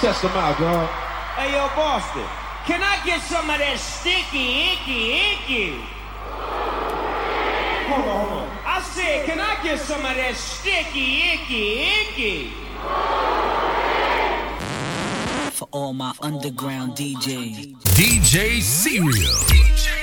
Test them out, dog. Hey, yo, Boston, can I get some of that sticky, icky, icky? Hold on, hold on. I said, can I get some of that sticky, icky, icky? For all my underground DJs. DJ Cyril. DJ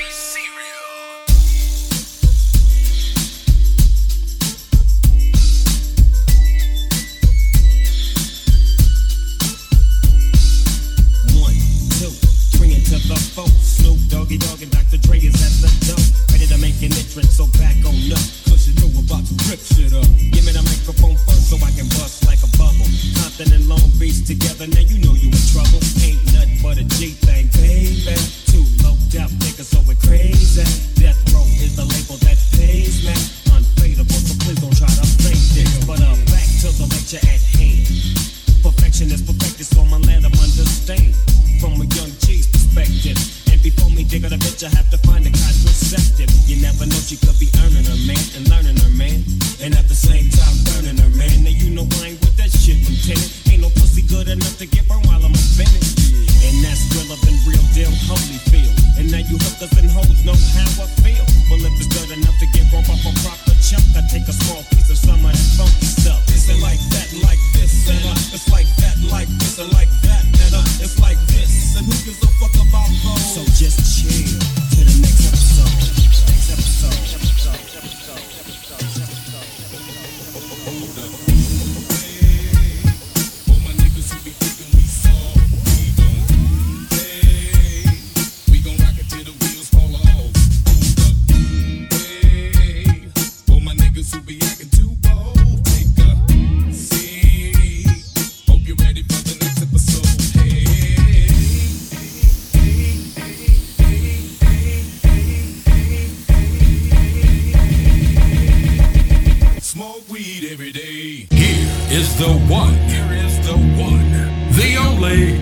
smoke weed every day. Here is the one. Here is the one. The only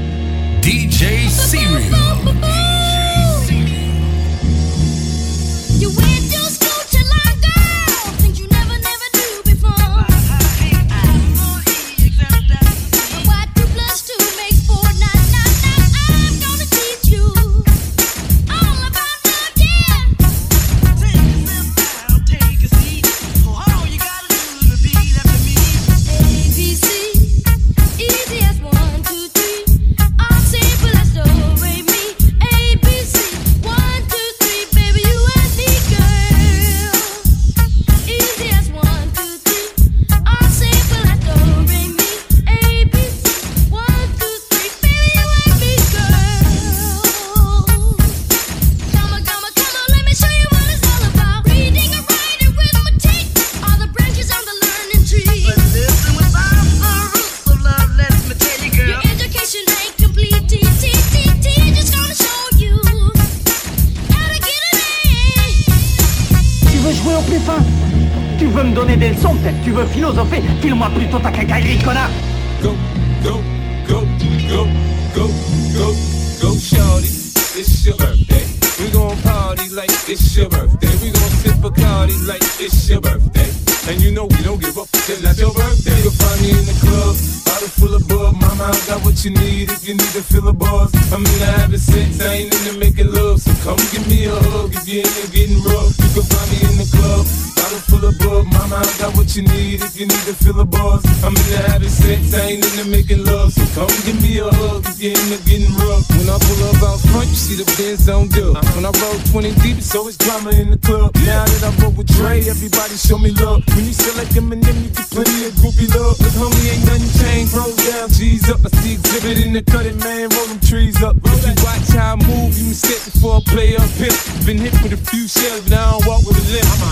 DJ Cyril.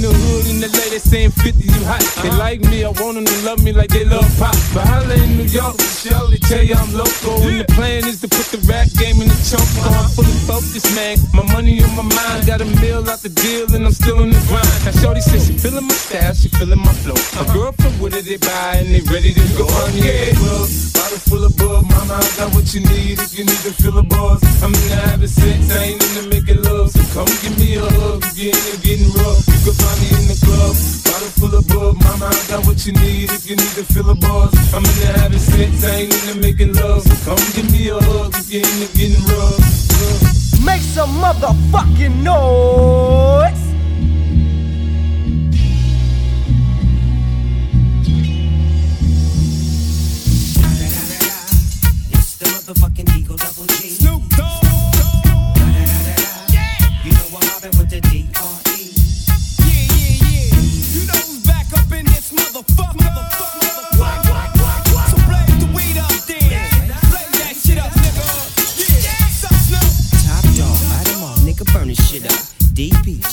in the hood in the late, they saying 50, you hot. They uh-huh. like me, I want them to love me like they love pop. But holla in New York, surely tell you I'm local. And the plan is to put the rap game in the choke. So I'm uh-huh. fully focused, man. My money on my mind, got a meal out the deal, and I'm still in the grind. Now Shorty says she feeling my style, she feeling my flow. A uh-huh. girl from what did they buy, and they ready to go on. Yeah, well, bottle full of bug, mama, I got what you need if you need to fill the bars, I'm in the habit sex, I ain't in the making love, so come give me a hug. If you ain't getting rough, you can find Money in the club, bottle full of bub. Mama, I got what you need if you need to fill a bars, I'm in the having sex, I ain't in into making love. Come give me a hug if you're into getting rough. Make some motherfucking noise.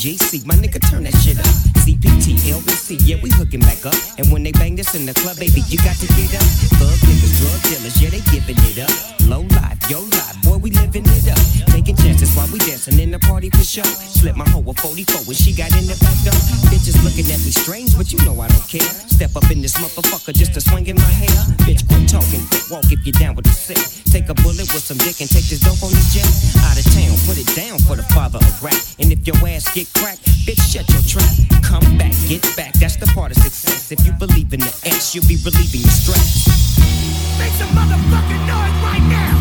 JC, My nigga, turn that see, yeah, we hooking back up. And when they bang this in the club, baby, you got to get up. Thug niggas, drug dealers, yeah, they giving it up. Low life, yo life, boy, we living it up. Taking chances while we dancing in the party for sure. Slip my hoe with 44 when she got in the back door. Bitches looking at me strange, but you know I don't care. Step up in this motherfucker just to swing in my hair. Bitch, quit talking, quit walk if you're down with the sick. Take a bullet with some dick and take this dope on this jet. Out of town, put it down for the father of rap. And if your ass get cracked, bitch, shut your trap. Come back, get back. That's the part of success. If you believe in the ass, you'll be relieving the stress. Make some motherfucking noise right now!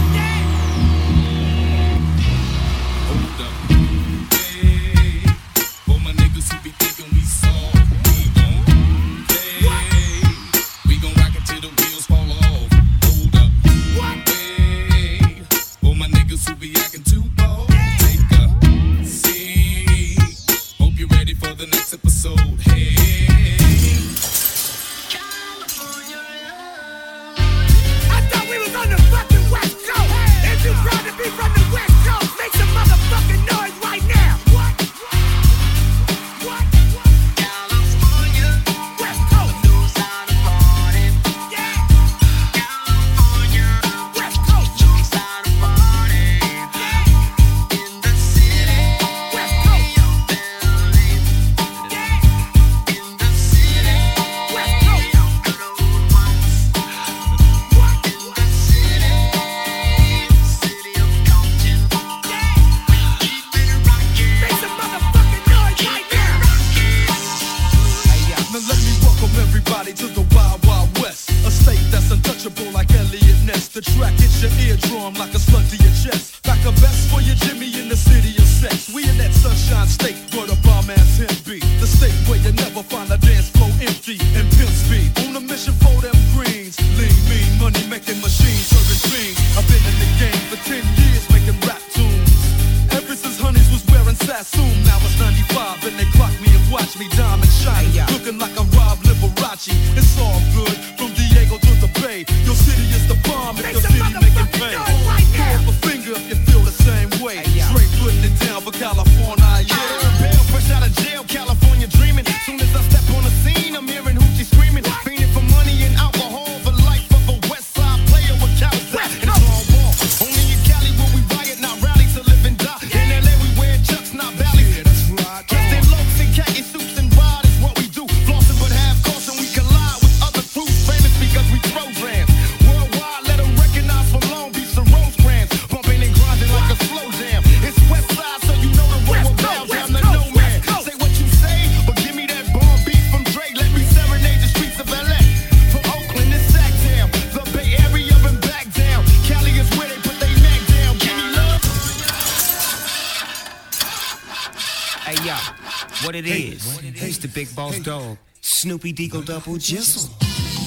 what it hey, is. What it it's is. the big boss hey. dog, Snoopy Deagle Double Jizzle.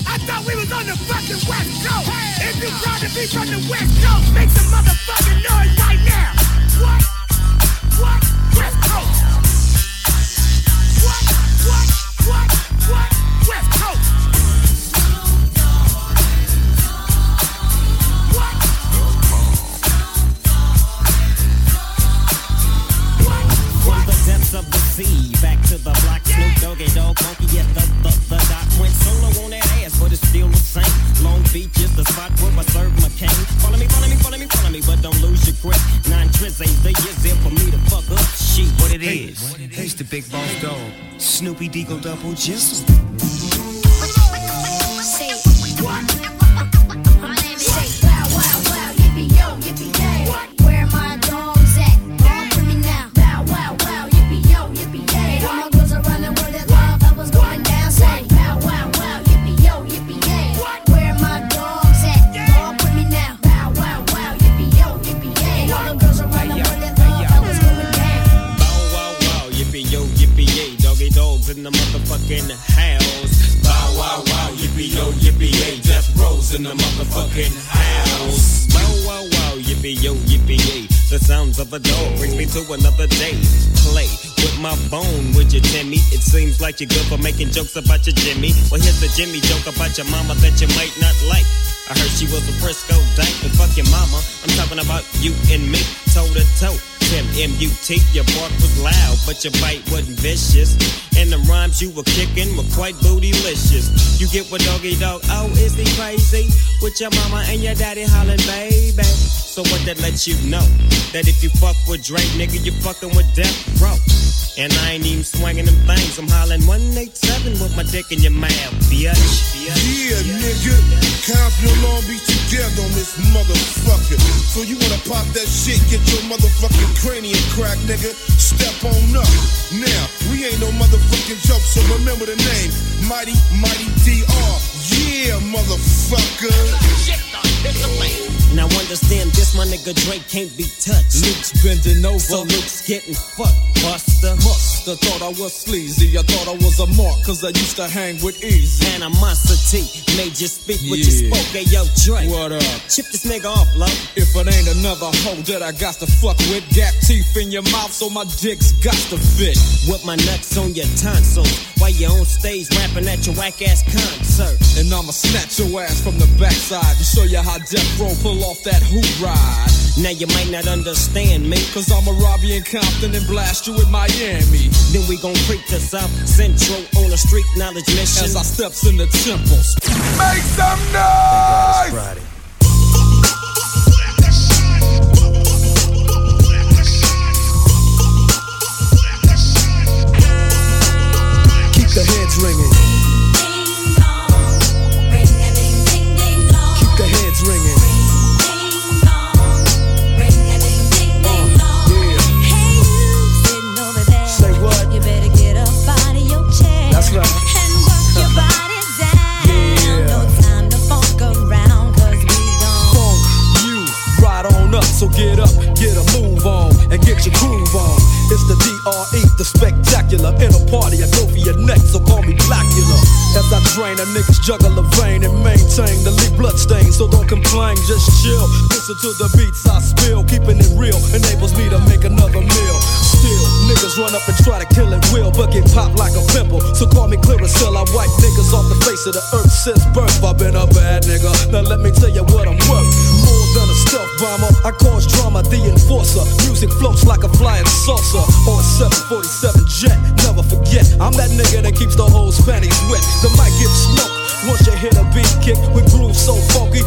I thought we was on the fucking West Coast. Hey. If you proud to be from the West Coast, make some motherfucking noise right now. по пути судьбы. Like you're good for making jokes about your Jimmy. Well, here's the Jimmy joke about your mama that you might not like. I heard she was a Frisco dyke, but fuck your mama. I'm talking about you and me, toe to toe. Tim M-U-T, your bark was loud, but your bite wasn't vicious. And the rhymes you were kicking were quite bootylicious. You get what doggy dog, oh, is he crazy? With your mama and your daddy hollering, baby. So what that lets you know? That if you fuck with Dre, nigga, you fucking with Death Row. And I ain't even swinging them things. I'm hollering 187 with my dick in your mouth, bitch. Yeah, nigga. Compton Long Beach together on this motherfucker. So you wanna pop that shit, get your motherfucking cranium crack, nigga. Step on up. Now, we ain't no motherfucking joke, so remember the name. Mighty, Mighty DR. Yeah, motherfucker. Now understand this, my nigga Dre can't be touched. Luke's bending over. So Luke's getting fucked, buster. Musta thought I was sleazy. I thought I was a mark, cause I used to hang with Eazy. Animosity made you speak what you Yeah. spoke. Hey, yo, Dre. What up? Chip this nigga off, love. If it ain't another hoe that I got to fuck with, gap teeth in your mouth so my dick's got to fit. With my nuts on your tonsils. While you on stage rapping at your whack ass concert. And I'ma snatch your ass from the backside to show you how I death Row pull off that hoop ride. Now you might not understand me. Cause I'ma rob you in Compton and blast you in Miami. Then we gon' creep to South Central on a street knowledge mission. As I steps in the temples. Make some noise! Keep the heads ringing. Keep the heads ringing. Your chair. That's right. And work your body down. Yeah. No time to funk around, cause we gon' Funk you right on up. So get up, get a move on, and get your groove on. It's the DRE, the spectacular. In a party, I go for your neck, so call me Blackula. As I drain a nigga's juggle of vein and maintain the leak blood stain. So don't complain, just chill. Listen to the beats I spill, keeping it real enables me to make another meal. Still, niggas run up and try to kill it will, but get popped like a pimple. So call me Clearasil, I wipe niggas off the face of the earth since birth. I've been a bad nigga. Now let me tell you what I'm worth. A bomber, I cause drama, the enforcer. Music floats like a flying saucer on a 747 jet. Never forget, I'm that nigga that keeps the whole panties wet. The mic gets smoke. Once you hit a beat kick with grooves so funky,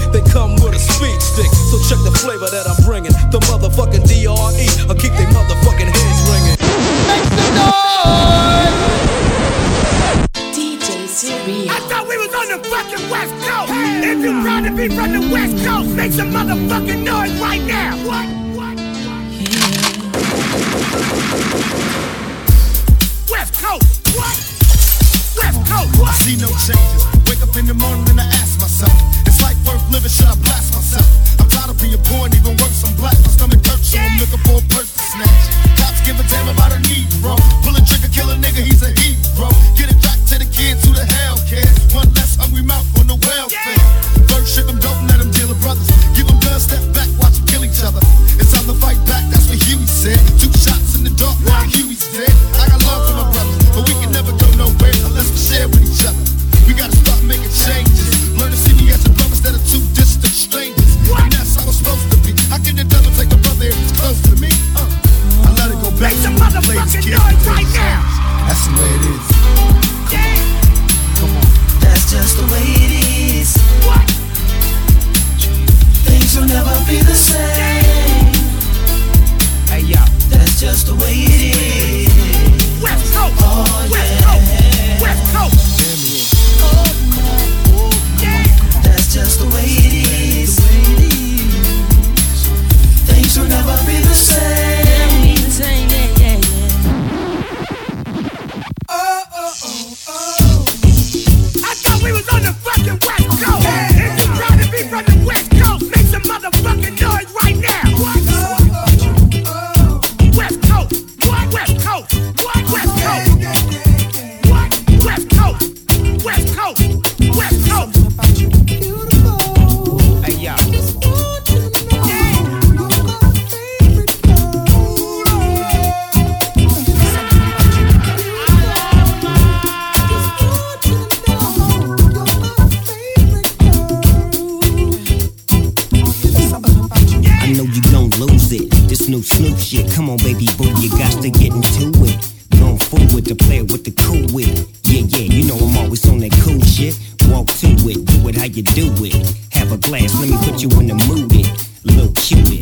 Snoop, shit. Come on, baby boo, you got to get into it. Going forward to play with the cool wit. Yeah, yeah, you know I'm always on that cool shit. Walk to it, do it how you do it. Have a glass, let me put you in the mood. It. Little cupid,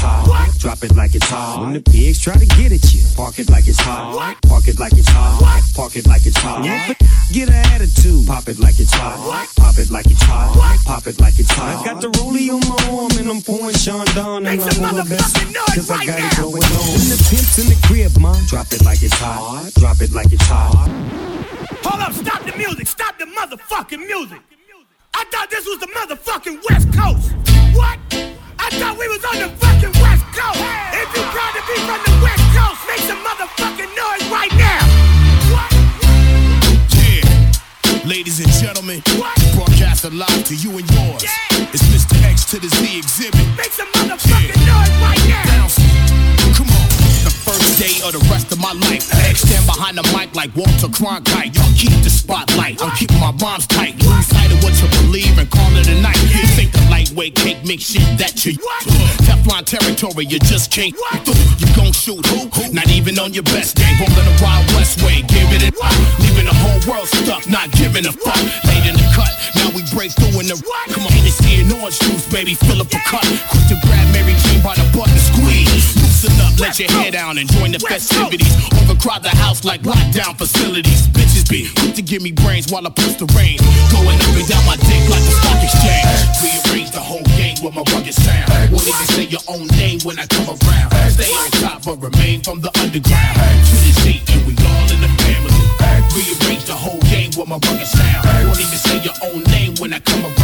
Drop it like it's hot. Drop it like it's hot. When the pigs try to get at you, park it like it's hot. Park it like it's hot. Park it like it's hot. Yeah. Get an attitude, pop it like it's hot. Pop it like it's hot. Pop it like it's hot. I got the rollie on my arm and I'm pouring Sean Don and I'm on the best cause I got it going on. When the pimp's in the crib, ma, drop it like it's hot. Drop it like it's hot. Hold up, stop the music, stop the motherfucking music. I thought this was the motherfucking West Coast. What? I thought we was on the fucking West Coast. If you proud to be from the West Coast, make some motherfucking noise right now. Yeah. Ladies and gentlemen, broadcasting live to you and yours. It's Mr. X to the Z Xzibit. Make some motherfucking noise right now. Come on. First day of the rest of my life. Stand behind the mic like Walter Cronkite. Y'all keep the spotlight. I'm keeping my bombs tight. Lose sight of what you believe and call it a night. You think the lightweight cake mix shit that you Teflon territory, you just can't. You gon' shoot who? Not even on your best day. Rolling the Wild West way, give it a Leaving the whole world stuck, not giving a fuck. Late in the cut, now we break through in the Come on, Hennessy and orange juice, baby, fill up a cup. Quick to grab Mary Jane by the butt and squeeze. Loosen up, let your hair down and join the festivities. Overcrowd the house like lockdown facilities. Bitches be quick to give me brains while I push the rain. Going up and down my dick like a stock exchange. Rearrange the whole game with my rugged sound. Won't even say your own name when I come around. Stay on top but remain from the underground. To the Z and we all in the family. Rearrange the whole game with my rugged sound. Won't even say your own name when I come around.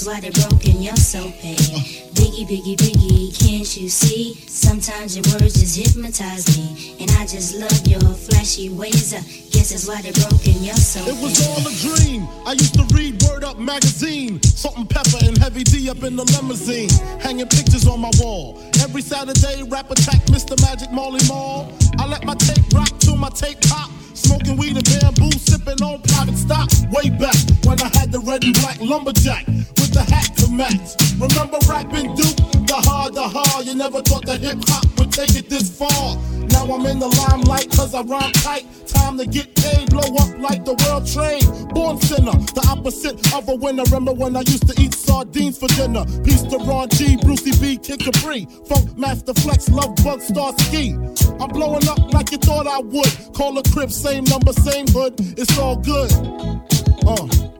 I why they're broken, you're so paid. Biggie, biggie, biggie, can't you see? Sometimes your words just hypnotize me. And I just love your flashy ways. I guess that's why they're broken, you're so It was all a dream. I used to read Word Up magazine. Salt and pepper and heavy D up in the limousine. Hanging pictures on my wall. Every Saturday, rap attack Mr. Magic Marley Marl. I let my tape rock till my tape pop. Smoking weed and bamboo, sipping on private stock. Way back when I had the red and black lumberjack to. Remember rapping Duke? The hard, the hard. You never thought the hip hop would take it this far. Now I'm in the limelight cause I rhyme tight. Time to get paid, blow up like the world trade. Born sinner, the opposite of a winner. Remember when I used to eat sardines for dinner? Peace to Ron G, Brucey B, Kid Capri. Funkmaster Flex, Lovebug, Star Ski. I'm blowing up like you thought I would. Call a crib, same number, same hood. It's all good. Uh.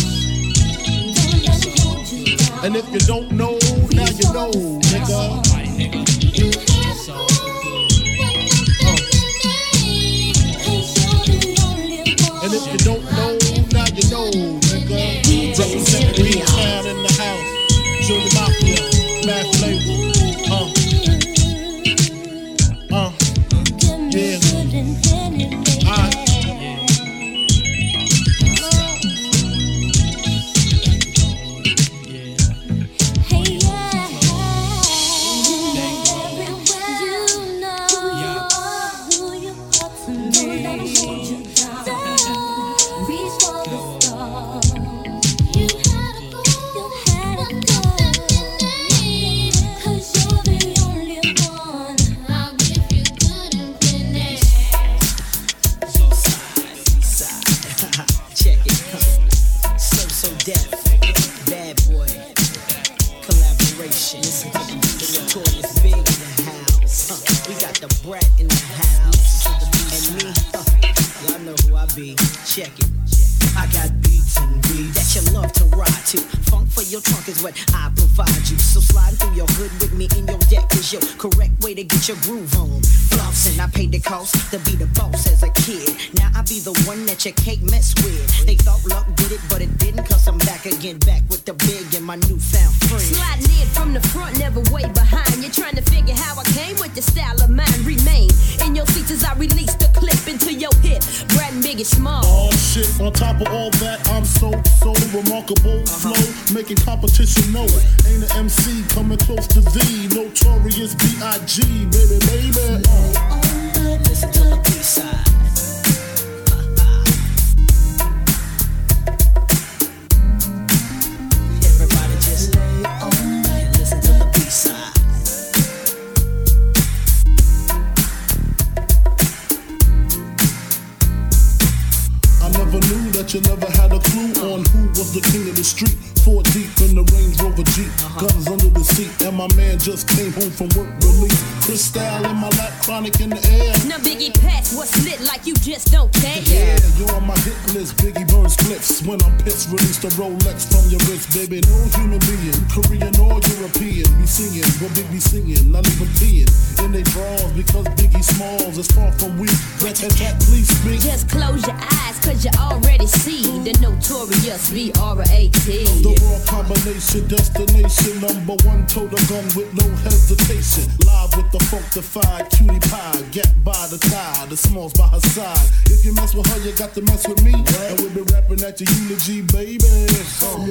And if you don't know, now you know, nigga. The king of the street. Four deep in the Range Rover Jeep, uh-huh. guns under the seat, and my man just came home from work relief. Cristal in my lap, chronic in the air. Now Biggie Pass, what's lit like you just don't care. Yeah, you're on my hit list. Biggie burns clips when I'm pissed. Release the Rolex from your wrist, baby. No human being, Korean or European, be singing what Big be singing, not even peeing in they bras because Biggie Smalls is far from weak. Rat tat tat, please speak. Just close your eyes, cause you already see the notorious The raw combination, destination, number one total gun with no hesitation. Live with the funkified cutie pie, get by the tie, the smalls by her side. If you mess with her, you got to mess with me. And we'll be rapping at your eulogy, baby. Uh.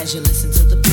As you listen to the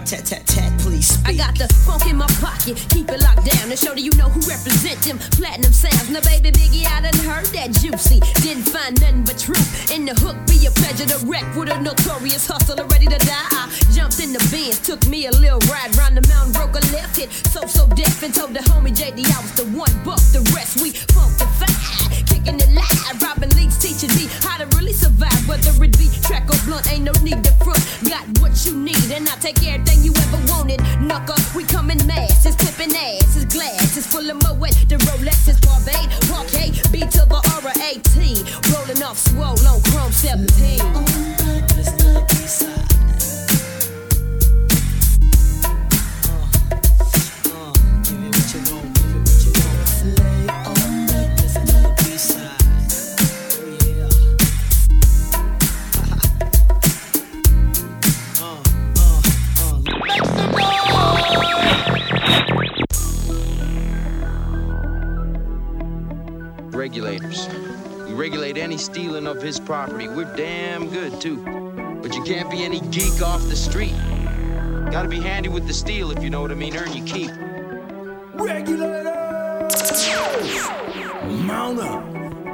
Brat tat tat tat, please I got the funk in my pocket, keep it locked down to show that you know who represent them platinum sounds. Now, baby Biggie, I done heard that juicy. Didn't find nothing but truth in the hook. Be a pleasure to wreck with a notorious hustler ready to die. I jumped in the Benz, took me a little ride round the mountain, broke a left hit. So so deaf and told the homie JD I was the one. Buck the rest, we funkified, kicking it live. Robin Leach teaching me how to really survive, whether it be track or blunt. Ain't no need to front. Got what you need, and I take everything you ever wanted. Knucker, we come in masses, clipping glass. glasses full of Moet. The Rolex is Barbade, Parquet, B to the R A T. Rolling off swole on Chrome 17. Regulators. We regulate any stealing of his property. We're damn good, too. But you can't be any geek off the street. Gotta be handy with the steel, if you know what I mean. Earn your keep. Regulators! Mount up.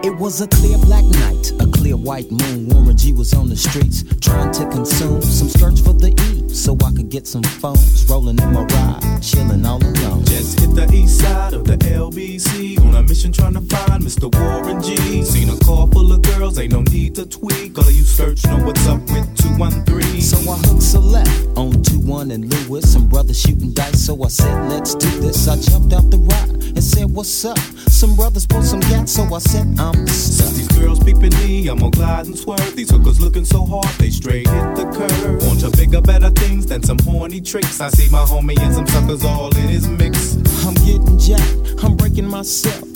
It was a clear black night, a clear white moon. Warren G was on the streets trying to consume some skirts for the E so I could get some phones. Rolling in my ride, chilling all alone. Just hit the east side of the LBC on a mission trying to find Mr. Warren G. Seen a car full of girls, ain't no need to tweak. All of you search know what's up with 213. So I hooked a left on 2-1 and Lewis. Some brothers shooting dice, so I said, let's do this. I jumped out the ride and said, what's up? Some brothers pulled some gas, so I said, I'm stuck. These girls peeping me, I'm gonna glide and swerve. These hookers looking so hard, they straight hit the curve. Want to bigger, better things than some horny tricks. I see my homie and some suckers all in his mix. I'm getting jacked, I'm breaking myself.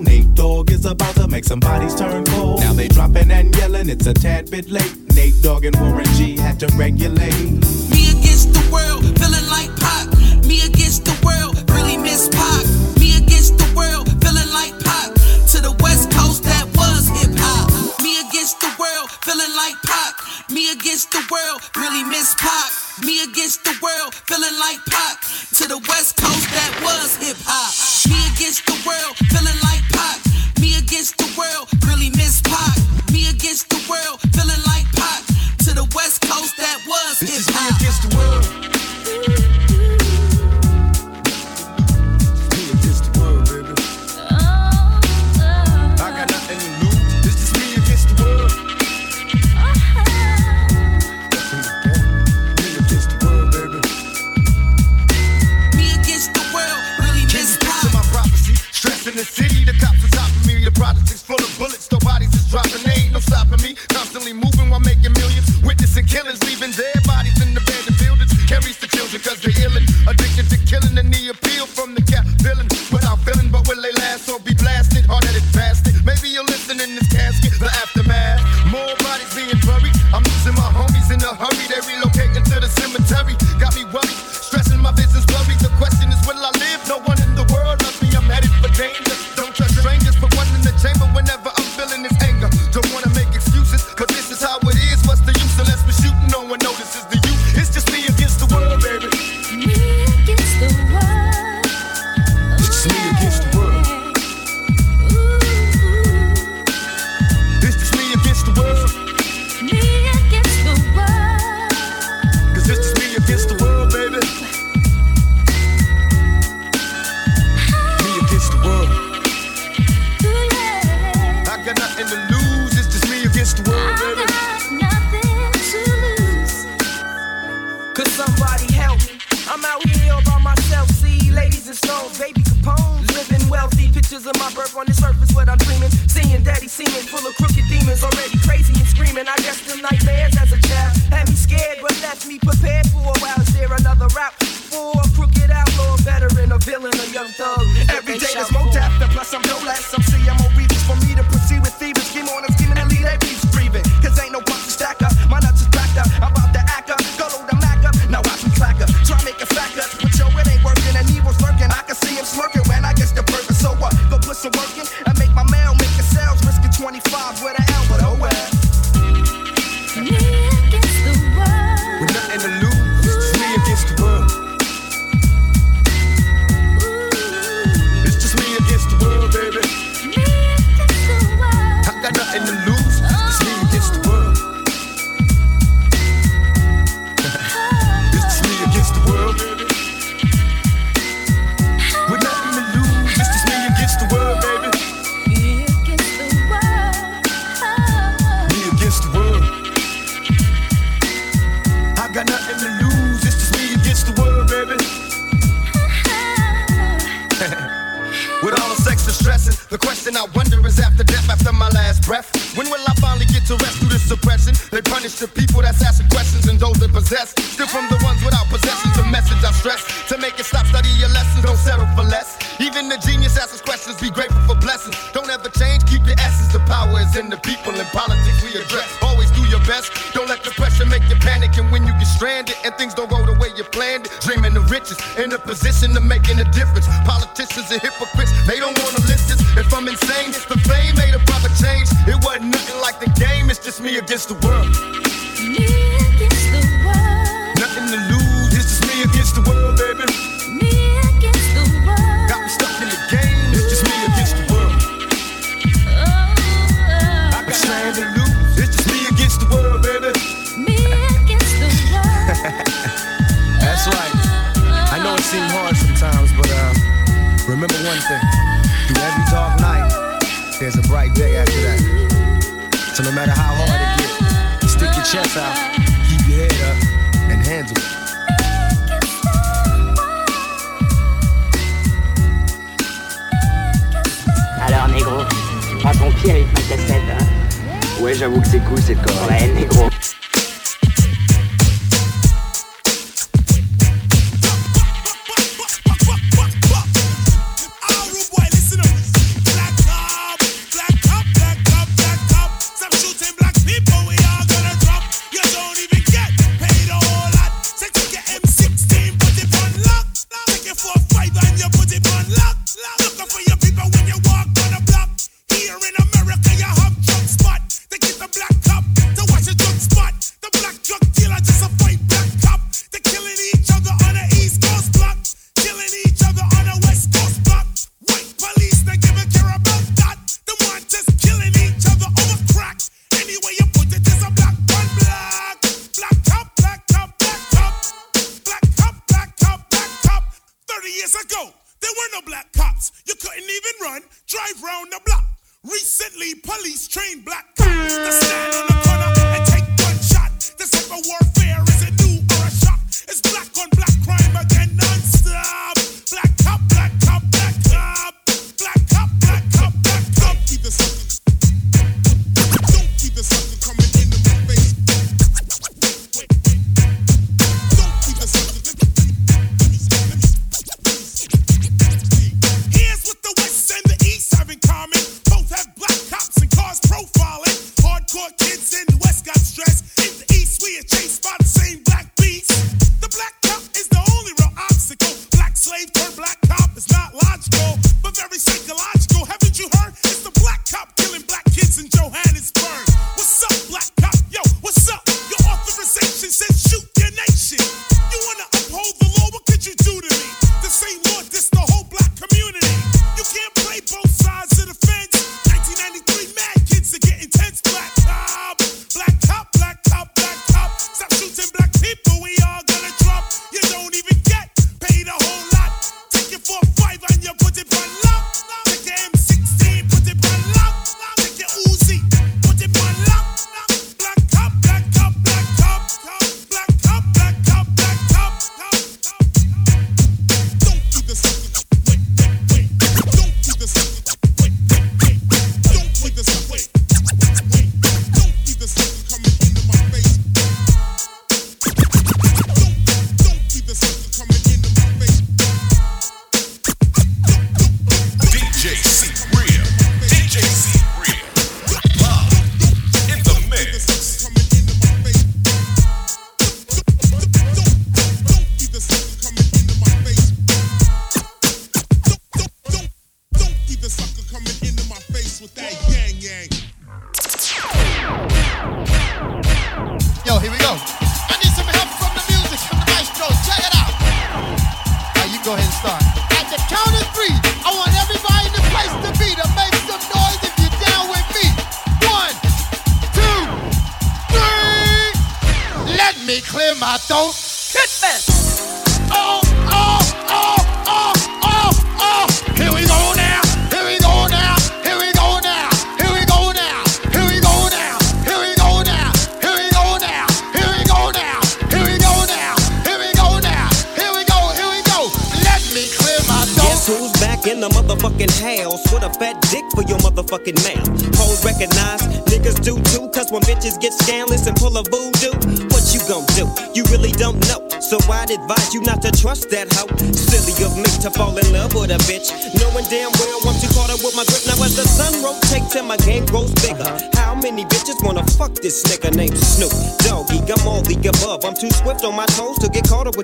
Nate Dogg is about to make some bodies turn cold. Now they dropping and yelling, it's a tad bit late. Nate Dogg and Warren G had to regulate. Me against the world, feeling like Pac. Me against the world, really miss Pac. Me against the world, feeling like Pac. To the west coast, that was hip hop. Me against the world, feeling like Pac. Me against the world, really miss Pac. Me against the world, feeling like Pac. To the west coast, that was hip hop. Me against the world, feeling like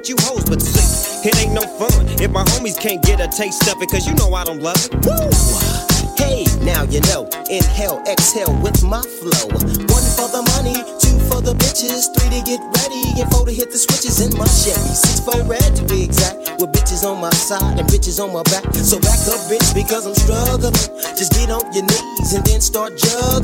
with you hoes, but see It ain't no fun if my homies can't get a taste of it, cause you know I don't love it. Woo! Hey, now you know. Inhale, exhale with my flow. One for the money, two for the bitches, three to get ready, and four to hit the switches in my Chevy. Six for red to be exact, with bitches on my side and bitches on my back. So back up, bitch, because I'm struggling. Just get on your knees and then start juggling.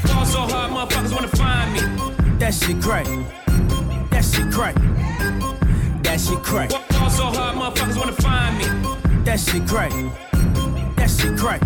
Fall so hard, motherfuckers wanna find me. That shit crack. That shit crack. That shit crack. Fall so hard, motherfuckers wanna find me. That shit crack. That shit crack.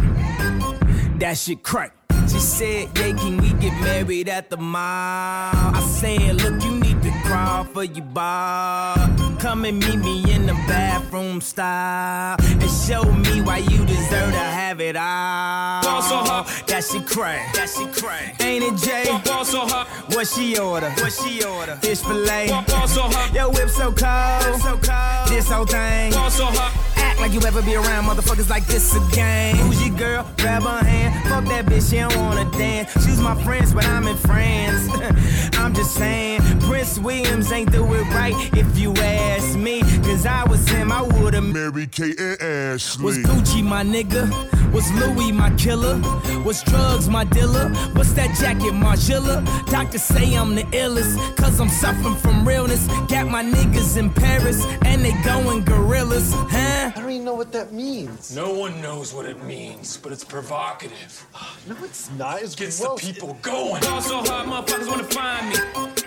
That shit crack. She said, yeah, can we get married at the mall? I said, look, you need crawl for your bar. Come and meet me in the bathroom style and show me why you deserve to have it all. Fall so hard. That shit crack. That shit crack. Ain't it Jay? Fall so hard. What she order? What she order? Fish fillet. Fall so hard. Yo, whip so cold. So cold. This whole thing. Fall so hard. Act like you ever be around motherfuckers like this again. Who's your girl? Grab her hand. Fuck that bitch, she don't wanna dance. She's my friends, but I'm in France. I'm just saying, Prince Williams ain't do it right if you ask me. Cause I was him, I would've Mary Kate and Ashley. was Gucci my nigga? Was Louis my killer? Was drugs my dealer? What's that jacket, Margiela? Doctors say I'm the illest, cause I'm suffering from realness. Got my niggas in Paris, and they going gorillas, huh? I don't even know what that means. No one knows what it means, but it's provocative. No, it's not. It's Gets gross. the people going. Fall so hard, motherfuckers wanna find me.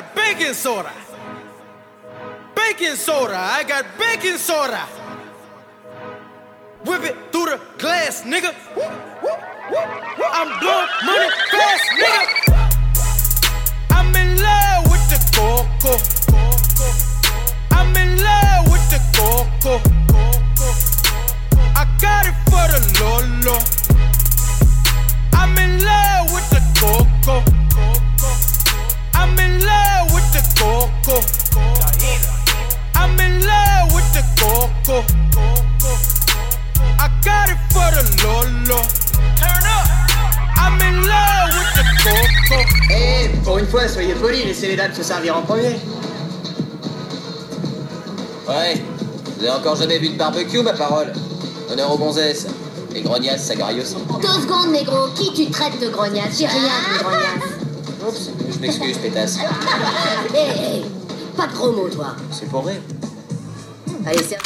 Got baking soda. Baking soda, I got baking soda. Whip it through the glass, nigga. I'm blowing money fast, nigga. I'm in love with the coco. I'm in love with the coco. I got it for the Lolo. I'm in love with the coco. I'm in love with the coco. I'm in love with the coco. I got it for the Lolo. Turn up. I'm in love with the coco. Eh, pour une fois, soyez polis, laissez les dames se servir en premier. Ouais, vous avez encore jamais vu de barbecue, ma parole Honneur aux gonzesses. Les grognasses, ça graille aussi. Deux secondes, négro. Qui tu traites de grognasse? J'ai rien dit de grognasse. Oups, je m'excuse, pétasse. Hé, hé, pas de gros mots, toi. C'est pour rire. Allez, c'est...